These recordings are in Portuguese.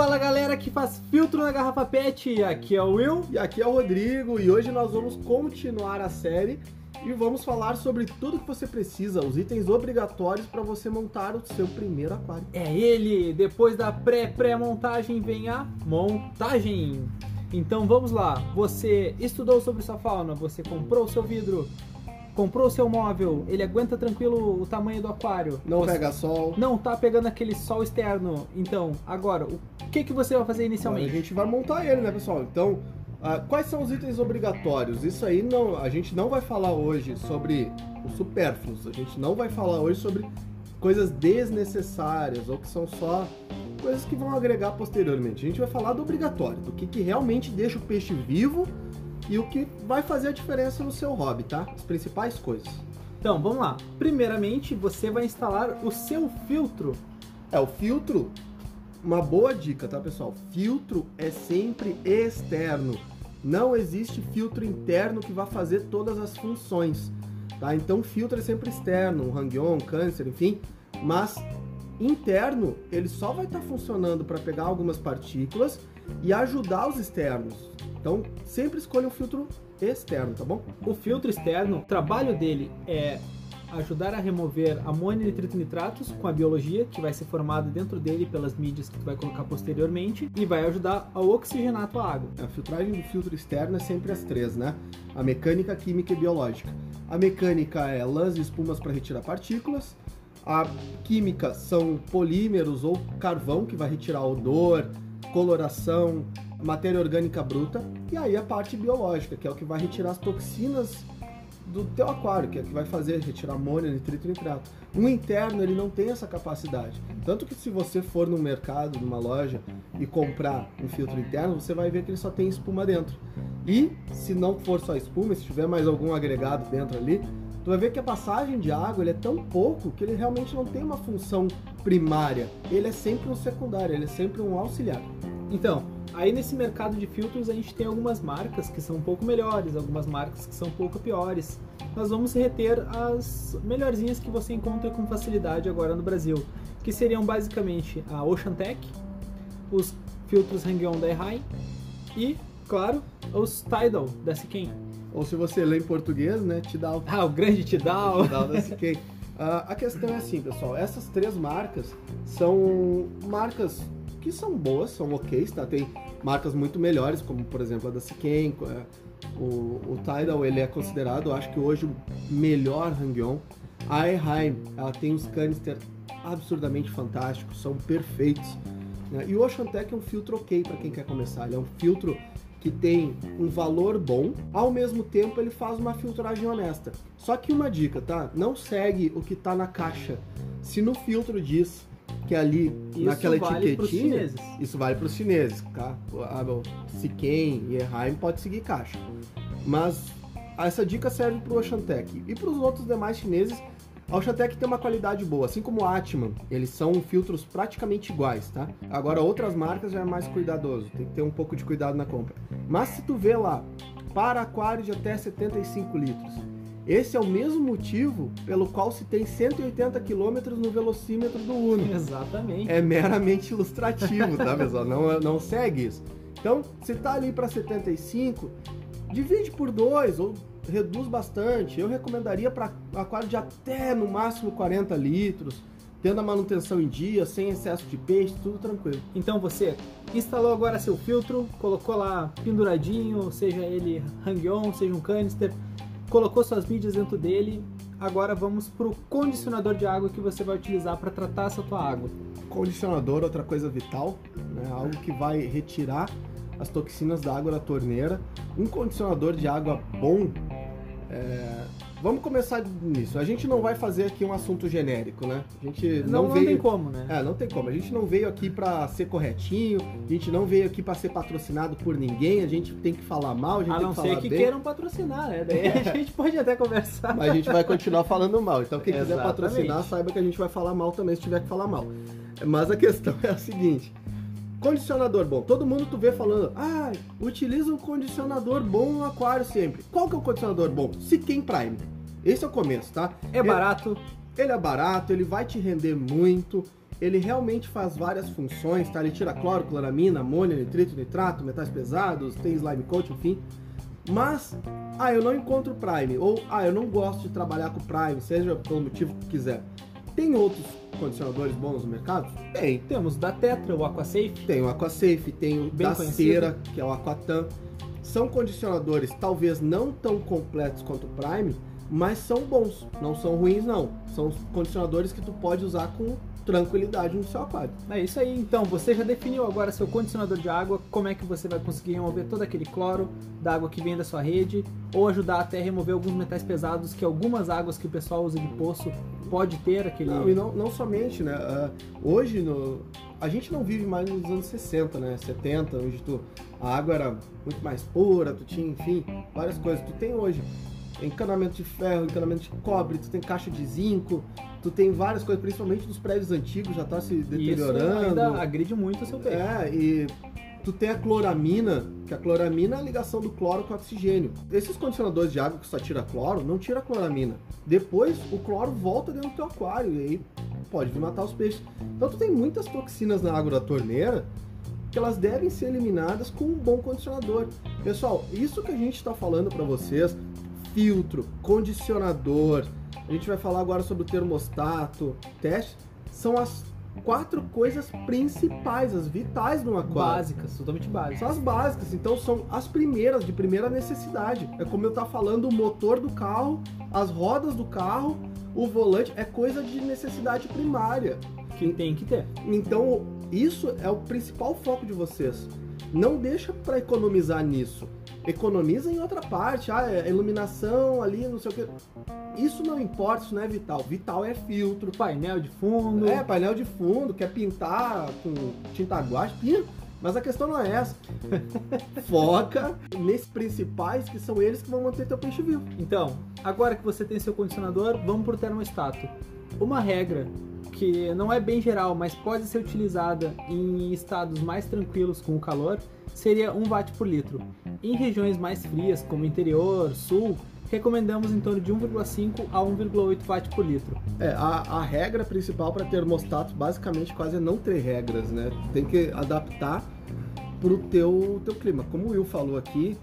Fala galera que faz filtro na garrafa PET, aqui é o Will. E aqui é o Rodrigo e hoje nós vamos continuar a série e vamos falar sobre tudo que você precisa, os itens obrigatórios para você montar o seu primeiro aquário. É ele, depois da pré-pré-montagem vem a montagem. Então vamos lá, você estudou sobre sua fauna, você comprou o seu vidro, comprou o seu móvel, ele aguenta tranquilo o tamanho do aquário. Não Você pega sol. Não tá pegando aquele sol externo. Então, agora, o que, que você vai fazer A inicialmente? gente vai montar ele, né, pessoal? Então, ah, quais são os itens obrigatórios? Isso aí não, a gente não vai falar hoje sobre os supérfluos. A gente não vai falar hoje sobre coisas desnecessárias ou que são só coisas que vão agregar posteriormente. A gente vai falar do obrigatório, do que, que realmente deixa o peixe vivo e o que vai fazer a diferença no seu hobby, tá? As principais coisas. Então, vamos lá. Primeiramente, você vai instalar o seu filtro. É, o filtro, uma boa dica, tá, pessoal? Filtro é sempre externo. Não existe filtro interno que vá fazer todas as funções, tá? Então, filtro é sempre externo, um hang-on, câncer, enfim. Mas interno, ele só vai estar funcionando para pegar algumas partículas e ajudar os externos. Então, sempre escolha um filtro externo, tá bom? O filtro externo, o trabalho dele é ajudar a remover amônio e nitrito nitratos com a biologia que vai ser formada dentro dele pelas mídias que tu vai colocar posteriormente e vai ajudar a oxigenar a tua água. A filtragem do filtro externo é sempre as três, né? A mecânica, a química e biológica. A mecânica é lãs e espumas para retirar partículas. A química são polímeros ou carvão que vai retirar odor, coloração, matéria orgânica bruta. E aí a parte biológica, que é o que vai retirar as toxinas do teu aquário, que é o que vai fazer retirar amônio, nitrito e nitrato. Um interno ele não tem essa capacidade. Tanto que se você for no mercado, numa loja e comprar um filtro interno, você vai ver que ele só tem espuma dentro. E se não for só espuma, se tiver mais algum agregado dentro ali, tu vai ver que a passagem de água ele é tão pouco que ele realmente não tem uma função primária. Ele é sempre um secundário, ele é sempre um auxiliar. Então, aí nesse mercado de filtros a gente tem algumas marcas que são um pouco melhores, algumas marcas que são um pouco piores. Nós vamos reter as melhorzinhas que você encontra com facilidade agora no Brasil, que seriam basicamente a OceanTech, os filtros Hang-On da Errai e, claro, os Tidal da Siquem. Ou se você lê em português, né, o Ah, o grande Tidal! Tidal da CK. Ah, a questão é assim, pessoal, essas três marcas são marcas que são boas, são ok, tá? Tem marcas muito melhores, como por exemplo a da Siken, o, o Tidal ele é considerado, acho que hoje o melhor hang-on. A Eheim, ela tem uns canister absurdamente fantásticos, são perfeitos. né? E o OceanTech é um filtro ok para quem quer começar, ele é um filtro que tem um valor bom, ao mesmo tempo ele faz uma filtragem honesta. Só que uma dica, tá? Não segue o que tá na caixa. Se no filtro diz que ali Isso naquela vale etiquetinha, isso vale para os chineses, tá? A Siken e Eheim pode seguir caixa. Mas essa dica serve para o Oceantec e para os outros demais chineses. A Oceantec tem uma qualidade boa, assim como o Atman, eles são filtros praticamente iguais, tá? Agora outras marcas já é mais cuidadoso, tem que ter um pouco de cuidado na compra. Mas se tu vê lá, para aquário de até 75 litros, esse é o mesmo motivo pelo qual se tem 180 km no velocímetro do Uno. Exatamente. É meramente ilustrativo, tá, pessoal? Não, não segue isso. Então, se tá ali para 75, divide por dois ou reduz bastante. Eu recomendaria para aquário de até no máximo 40 litros, tendo a manutenção em dia, sem excesso de peixe, tudo tranquilo. Então você instalou agora seu filtro, colocou lá penduradinho, seja ele hang-on, seja um canister, colocou suas mídias dentro dele. Agora vamos pro condicionador de água que você vai utilizar para tratar essa tua água. Condicionador, outra coisa vital, né? algo que vai retirar as toxinas da água da torneira. Um condicionador de água bom. É, Vamos começar nisso. A gente não vai fazer aqui um assunto genérico, né? A gente Não, não, não veio. tem como, né? É, não tem como. A gente não veio aqui pra ser corretinho, a gente não veio aqui pra ser patrocinado por ninguém, a gente tem que falar mal, a gente A tem não que ser falar que bem. queiram patrocinar, né? Daí a gente pode até conversar. Mas a gente vai continuar falando mal. Então quem quiser Exatamente. patrocinar, saiba que a gente vai falar mal também se tiver que falar mal. Mas a questão é a seguinte. Condicionador bom. Todo mundo tu vê falando, ah, utiliza um condicionador bom no aquário sempre. Qual que é o condicionador bom? Siquem Prime. Esse é o começo, tá? É barato, Ele é barato, ele vai te render muito. ele realmente faz várias funções, tá? Ele tira cloro, cloramina, amônia, nitrito, nitrato, metais pesados, tem slime coat, enfim. Mas, ah, eu não encontro Prime, ou ah, eu não gosto de trabalhar com Prime, seja pelo motivo que quiser. Tem outros condicionadores bons no mercado? Tem. Temos da Tetra, o AquaSafe. Tem o AquaSafe, tem o Bem da conhecido. Cera, que é o Aquatan. São condicionadores talvez não tão completos quanto o Prime, mas são bons, não são ruins não. São condicionadores que tu pode usar com tranquilidade no seu aquário. É isso aí, então você já definiu agora seu condicionador de água, como é que você vai conseguir remover todo aquele cloro da água que vem da sua rede, ou ajudar até a remover alguns metais pesados que algumas águas que o pessoal usa de poço pode ter aquele. Não, e não, não somente, né? ah, hoje no, a gente não vive mais nos anos 60, né? 70, onde tu, a água era muito mais pura, tu tinha, enfim, várias coisas. Tu tem hoje encanamento de ferro, encanamento de cobre, tu tem caixa de zinco, tu tem várias coisas, principalmente dos prédios antigos, já tá se E Isso deteriorando. ainda agride muito o seu peixe. É, e tu tem a cloramina, que a cloramina é a ligação do cloro com o oxigênio. Esses condicionadores de água que só tira cloro, não tira cloramina. Depois o cloro volta dentro do teu aquário e aí pode vir matar os peixes. Então tu tem muitas toxinas na água da torneira que elas devem ser eliminadas com um bom condicionador. Pessoal, isso que a gente está falando para vocês, filtro, condicionador, a gente vai falar agora sobre o termostato, teste, são as quatro coisas principais, as vitais no aquário. Básicas, totalmente básicas. São as básicas, então são as primeiras, de primeira necessidade. É como eu tava falando, o motor do carro, as rodas do carro, o volante, é coisa de necessidade primária. Que tem que ter. Então, isso é o principal foco de vocês. Não deixa para economizar nisso. Economiza em outra parte. Ah, é iluminação ali, não sei o que. Isso não importa, isso não é vital. Vital é filtro. Painel de fundo. É, painel de fundo, quer pintar com tinta guache, pinta. Mas a questão não é essa. Foca nesses principais que são eles que vão manter teu peixe vivo. Então, agora que você tem seu condicionador, vamos pro termostato. Uma regra que não é bem geral, mas pode ser utilizada em estados mais tranquilos com o calor, seria 1 watt por litro. Em regiões mais frias, como interior, sul, recomendamos em torno de 1,5 a 1,8 watt por litro. É, a, a regra principal para termostato basicamente quase é não ter regras, né? Tem que adaptar pro teu, teu clima. Como o Will falou aqui,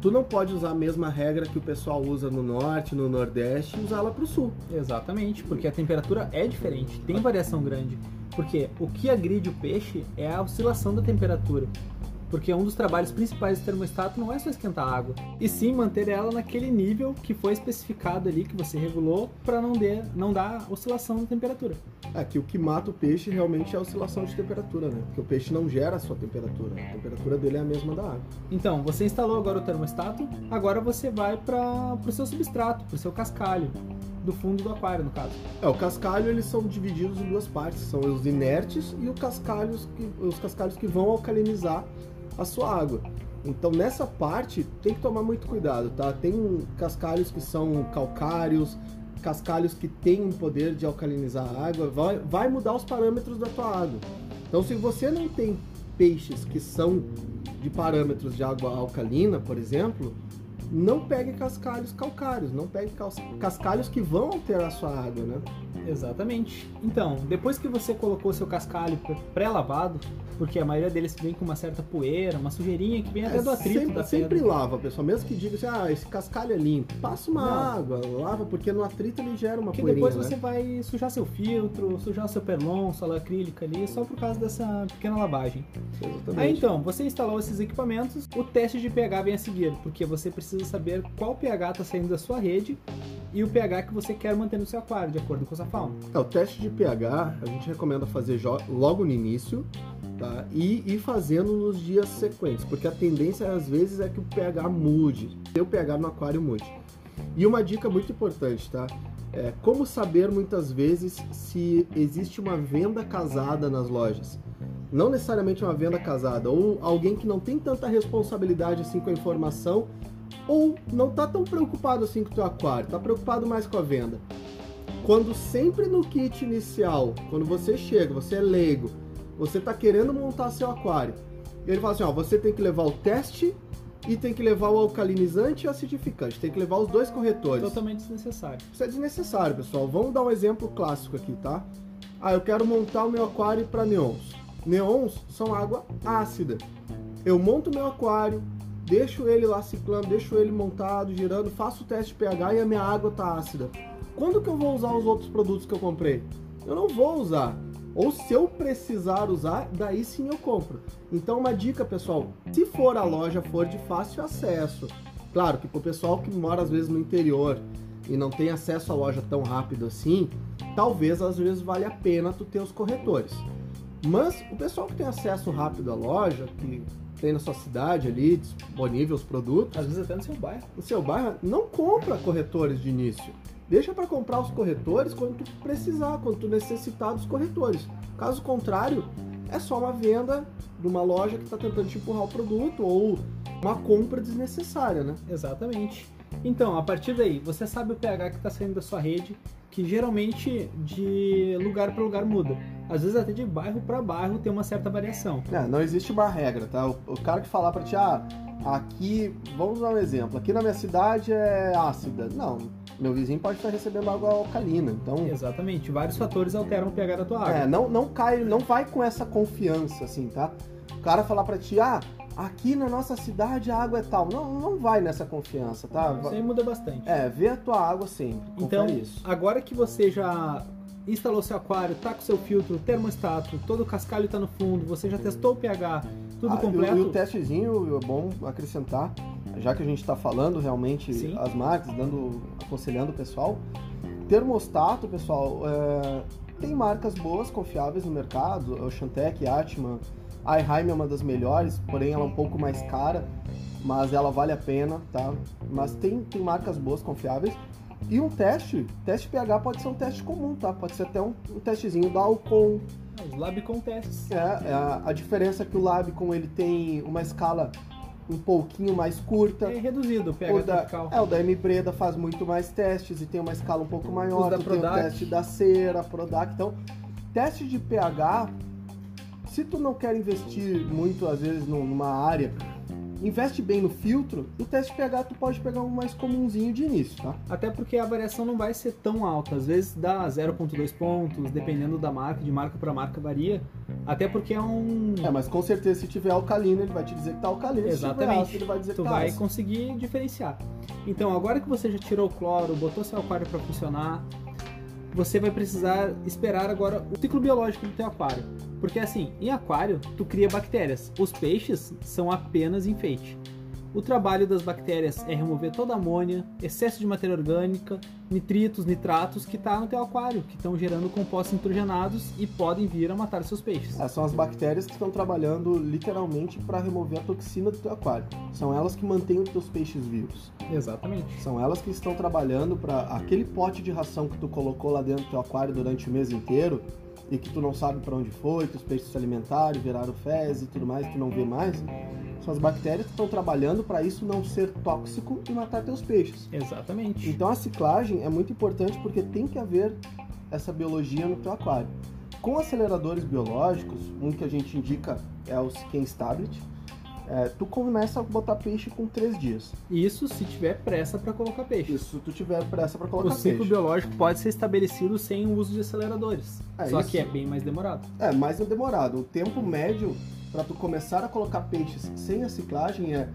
tu não pode usar a mesma regra que o pessoal usa no norte, no nordeste e usá-la pro sul. Exatamente, porque a temperatura é diferente, tem variação grande. Porque o que agride o peixe é a oscilação da temperatura. Porque um dos trabalhos principais do termostato não é só esquentar a água, e sim manter ela naquele nível que foi especificado ali, que você regulou, para não, der- não dar oscilação da temperatura. É que o que mata o peixe realmente é a oscilação de temperatura, né? Porque o peixe não gera a sua temperatura. A temperatura dele é a mesma da água. Então, você instalou agora o termostato, agora você vai para o seu substrato, para o seu cascalho, do fundo do aquário, no caso. É, o cascalho eles são divididos em duas partes, são os inertes e os cascalhos que, os cascalhos que vão alcalinizar a sua água. Então nessa parte tem que tomar muito cuidado, tá? Tem cascalhos que são calcários, cascalhos que têm um poder de alcalinizar a água, vai, vai mudar os parâmetros da tua água. Então se você não tem peixes que são de parâmetros de água alcalina, por exemplo, não pegue cascalhos calcários, não pegue cas- cascalhos que vão alterar a sua água, né? Exatamente. Então, depois que você colocou seu cascalho pré-lavado, porque a maioria deles vem com uma certa poeira, uma sujeirinha que vem até do atrito sempre, da sempre pedra. lava, pessoal. Mesmo que diga assim, ah, esse cascalho é limpo. Passa uma Não. água, lava, porque no atrito ele gera uma Porque poeirinha, depois né? você vai sujar seu filtro, sujar seu perlon, sua acrílica ali, só por causa dessa pequena lavagem. Exatamente. Aí então, você instalou esses equipamentos, o teste de pH vem a seguir, porque você precisa saber qual pH está saindo da sua rede e o pH que você quer manter no seu aquário, de acordo com a sua fauna. É, o teste de pH a gente recomenda fazer logo no início, tá? E ir fazendo nos dias sequentes, porque a tendência às vezes é que o pH mude, que o pH no aquário mude. E uma dica muito importante, tá? É como saber muitas vezes se existe uma venda casada nas lojas. Não necessariamente uma venda casada, ou alguém que não tem tanta responsabilidade assim com a informação, ou não tá tão preocupado assim com o teu aquário, tá preocupado mais com a venda quando sempre no kit inicial, quando você chega, você é leigo, você tá querendo montar seu aquário, ele fala assim, ó, você tem que levar o teste e tem que levar o alcalinizante e o acidificante, tem que levar os dois corretores. Totalmente desnecessário. Isso é desnecessário, pessoal. Vamos dar um exemplo clássico aqui, tá? Ah, eu quero montar o meu aquário para neons. Neons são água ácida. Eu monto meu aquário, deixo ele lá ciclando, deixo ele montado, girando, faço o teste de pH e a minha água tá ácida. Quando que eu vou usar os outros produtos que eu comprei? Eu não vou usar. Ou se eu precisar usar, daí sim eu compro. Então uma dica, pessoal, se for a loja for de fácil acesso, claro que pro pessoal que mora às vezes no interior e não tem acesso à loja tão rápido assim, talvez às vezes vale a pena tu ter os corretores. Mas o pessoal que tem acesso rápido à loja, que tem na sua cidade ali, disponível os produtos. Às vezes até no seu bairro. No seu bairro, não compra corretores de início. Deixa para comprar os corretores quando tu precisar, quando tu necessitar dos corretores. Caso contrário, é só uma venda de uma loja que está tentando te empurrar o produto ou uma compra desnecessária, né? Exatamente. Então, a partir daí, você sabe o pH que está saindo da sua rede, que geralmente de lugar para lugar muda. Às vezes até de bairro para bairro tem uma certa variação. É, não existe uma regra, tá? O, o cara que falar para ti, ah, aqui, vamos dar um exemplo, aqui na minha cidade é ácida. Não, meu vizinho pode estar recebendo água alcalina, então... Exatamente, vários fatores alteram o pH da tua água. É, não, não cai, não vai com essa confiança, assim, tá? O cara falar para ti, ah, aqui na nossa cidade a água é tal. Não, não vai nessa confiança, tá? Isso aí muda bastante. É, vê a tua água sempre. Então, isso. agora que você já instalou seu aquário, tá com seu filtro, termostato, todo o cascalho tá no fundo, você já testou o pH, tudo ah, completo. E, o testezinho, é bom acrescentar, já que a gente está falando realmente Sim. as marcas, dando, aconselhando o pessoal. Termostato, pessoal, é, tem marcas boas, confiáveis no mercado, o Shantec, Atman, a iHeim é uma das melhores, porém ela é um pouco mais cara, mas ela vale a pena, tá? Mas tem, tem marcas boas, confiáveis. E um teste, teste pH pode ser um teste comum, tá? Pode ser até um, um testezinho da Alcon. Os Labicon tests. É, é a, a, diferença é que o Labicon ele tem uma escala um pouquinho mais curta. É reduzido o pH o da, tropical. É, o da M Breda faz muito mais testes e tem uma escala um pouco maior. Os da tem o teste da cera, Prodac. Então, teste de pH, se tu não quer investir muito, às vezes, numa área investe bem no filtro, o teste pH tu pode pegar um mais comumzinho de início, tá? Até porque a variação não vai ser tão alta, às vezes dá 0.2 pontos, dependendo da marca, de marca para marca varia. Até porque é um É, mas com certeza se tiver alcalino, ele vai te dizer que tá alcalino, se tiver Exatamente. ácido, ele vai dizer tu que tá vai ácido. conseguir diferenciar. Então, agora que você já tirou o cloro, botou seu aquário para funcionar, você vai precisar esperar agora o ciclo biológico do teu aquário. Porque assim, em aquário, tu cria bactérias. Os peixes são apenas enfeite. O trabalho das bactérias é remover toda a amônia, excesso de matéria orgânica, nitritos, nitratos que está no teu aquário, que estão gerando compostos nitrogenados e podem vir a matar seus peixes. Essas são as bactérias que estão trabalhando literalmente para remover a toxina do teu aquário. São elas que mantêm os teus peixes vivos. Exatamente. São elas que estão trabalhando para aquele pote de ração que tu colocou lá dentro do teu aquário durante o mês inteiro e que tu não sabe para onde foi, que os peixes se alimentaram, viraram fezes e tudo mais, tu não vê mais. São as bactérias que estão trabalhando para isso não ser tóxico e matar teus peixes. Exatamente. Então a ciclagem é muito importante porque tem que haver essa biologia no teu aquário. Com aceleradores biológicos, um que a gente indica é o Siquem Stablet, é, tu começa a botar peixe com três dias. Isso se tiver pressa para colocar peixe. Isso, se tu tiver pressa para O colocar ciclo peixe. biológico pode ser estabelecido sem o uso de aceleradores. É, só isso. que é bem mais demorado. É, mais demorado. O tempo médio para tu começar a colocar peixes sem a ciclagem é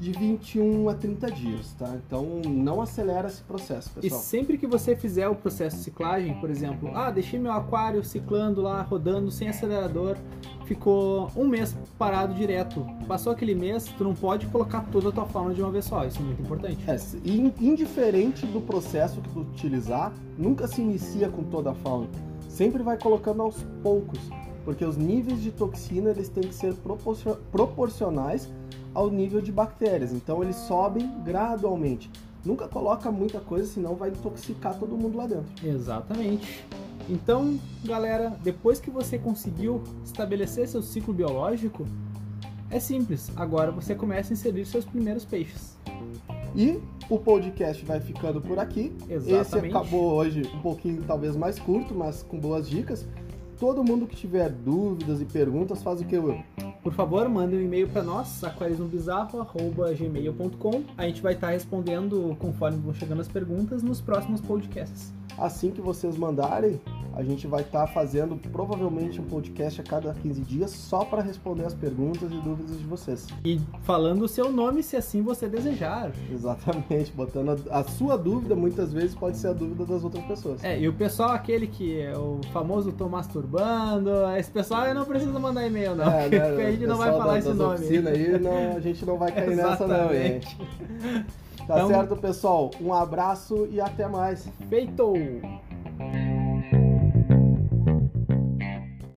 de 21 a 30 dias, tá? Então não acelera esse processo, E pessoal. sempre que você fizer o processo de ciclagem, por exemplo, ah, deixei meu aquário ciclando lá, rodando sem acelerador, ficou um mês parado direto. Passou aquele mês, tu não pode colocar toda a tua fauna de uma vez só, isso é muito importante. É, in- indiferente do processo que tu utilizar, nunca se inicia com toda a fauna. Sempre vai colocando aos poucos, porque os níveis de toxina eles têm que ser proporcio- proporcionais ao nível de bactérias. Então eles sobem gradualmente. Nunca coloca muita coisa, senão vai intoxicar todo mundo lá dentro. Exatamente. Então, galera, depois que você conseguiu estabelecer seu ciclo biológico, é simples. Agora você começa a inserir seus primeiros peixes. E o podcast vai ficando por aqui. Esse Exatamente. acabou hoje um pouquinho talvez mais curto, mas com boas dicas. Todo mundo que tiver dúvidas e perguntas faz o que, Will? Por favor, mande um e-mail para nós, aquarismobizarro.gmail.com. A gente vai estar respondendo conforme vão chegando as perguntas nos próximos podcasts. Assim que vocês mandarem, A gente vai estar fazendo provavelmente um podcast a cada 15 dias só para responder as perguntas e dúvidas de vocês. E falando o seu nome, se assim você desejar. Exatamente, botando a, a sua dúvida, muitas vezes pode ser a dúvida das outras pessoas. É, e o pessoal aquele que é o famoso tô masturbando, esse pessoal não precisa mandar e-mail não, É, né, a gente não vai falar da- esse nome. Aí, não, a gente não vai cair nessa não, hein? Tá Então- certo, pessoal? Um abraço e até mais. Feito!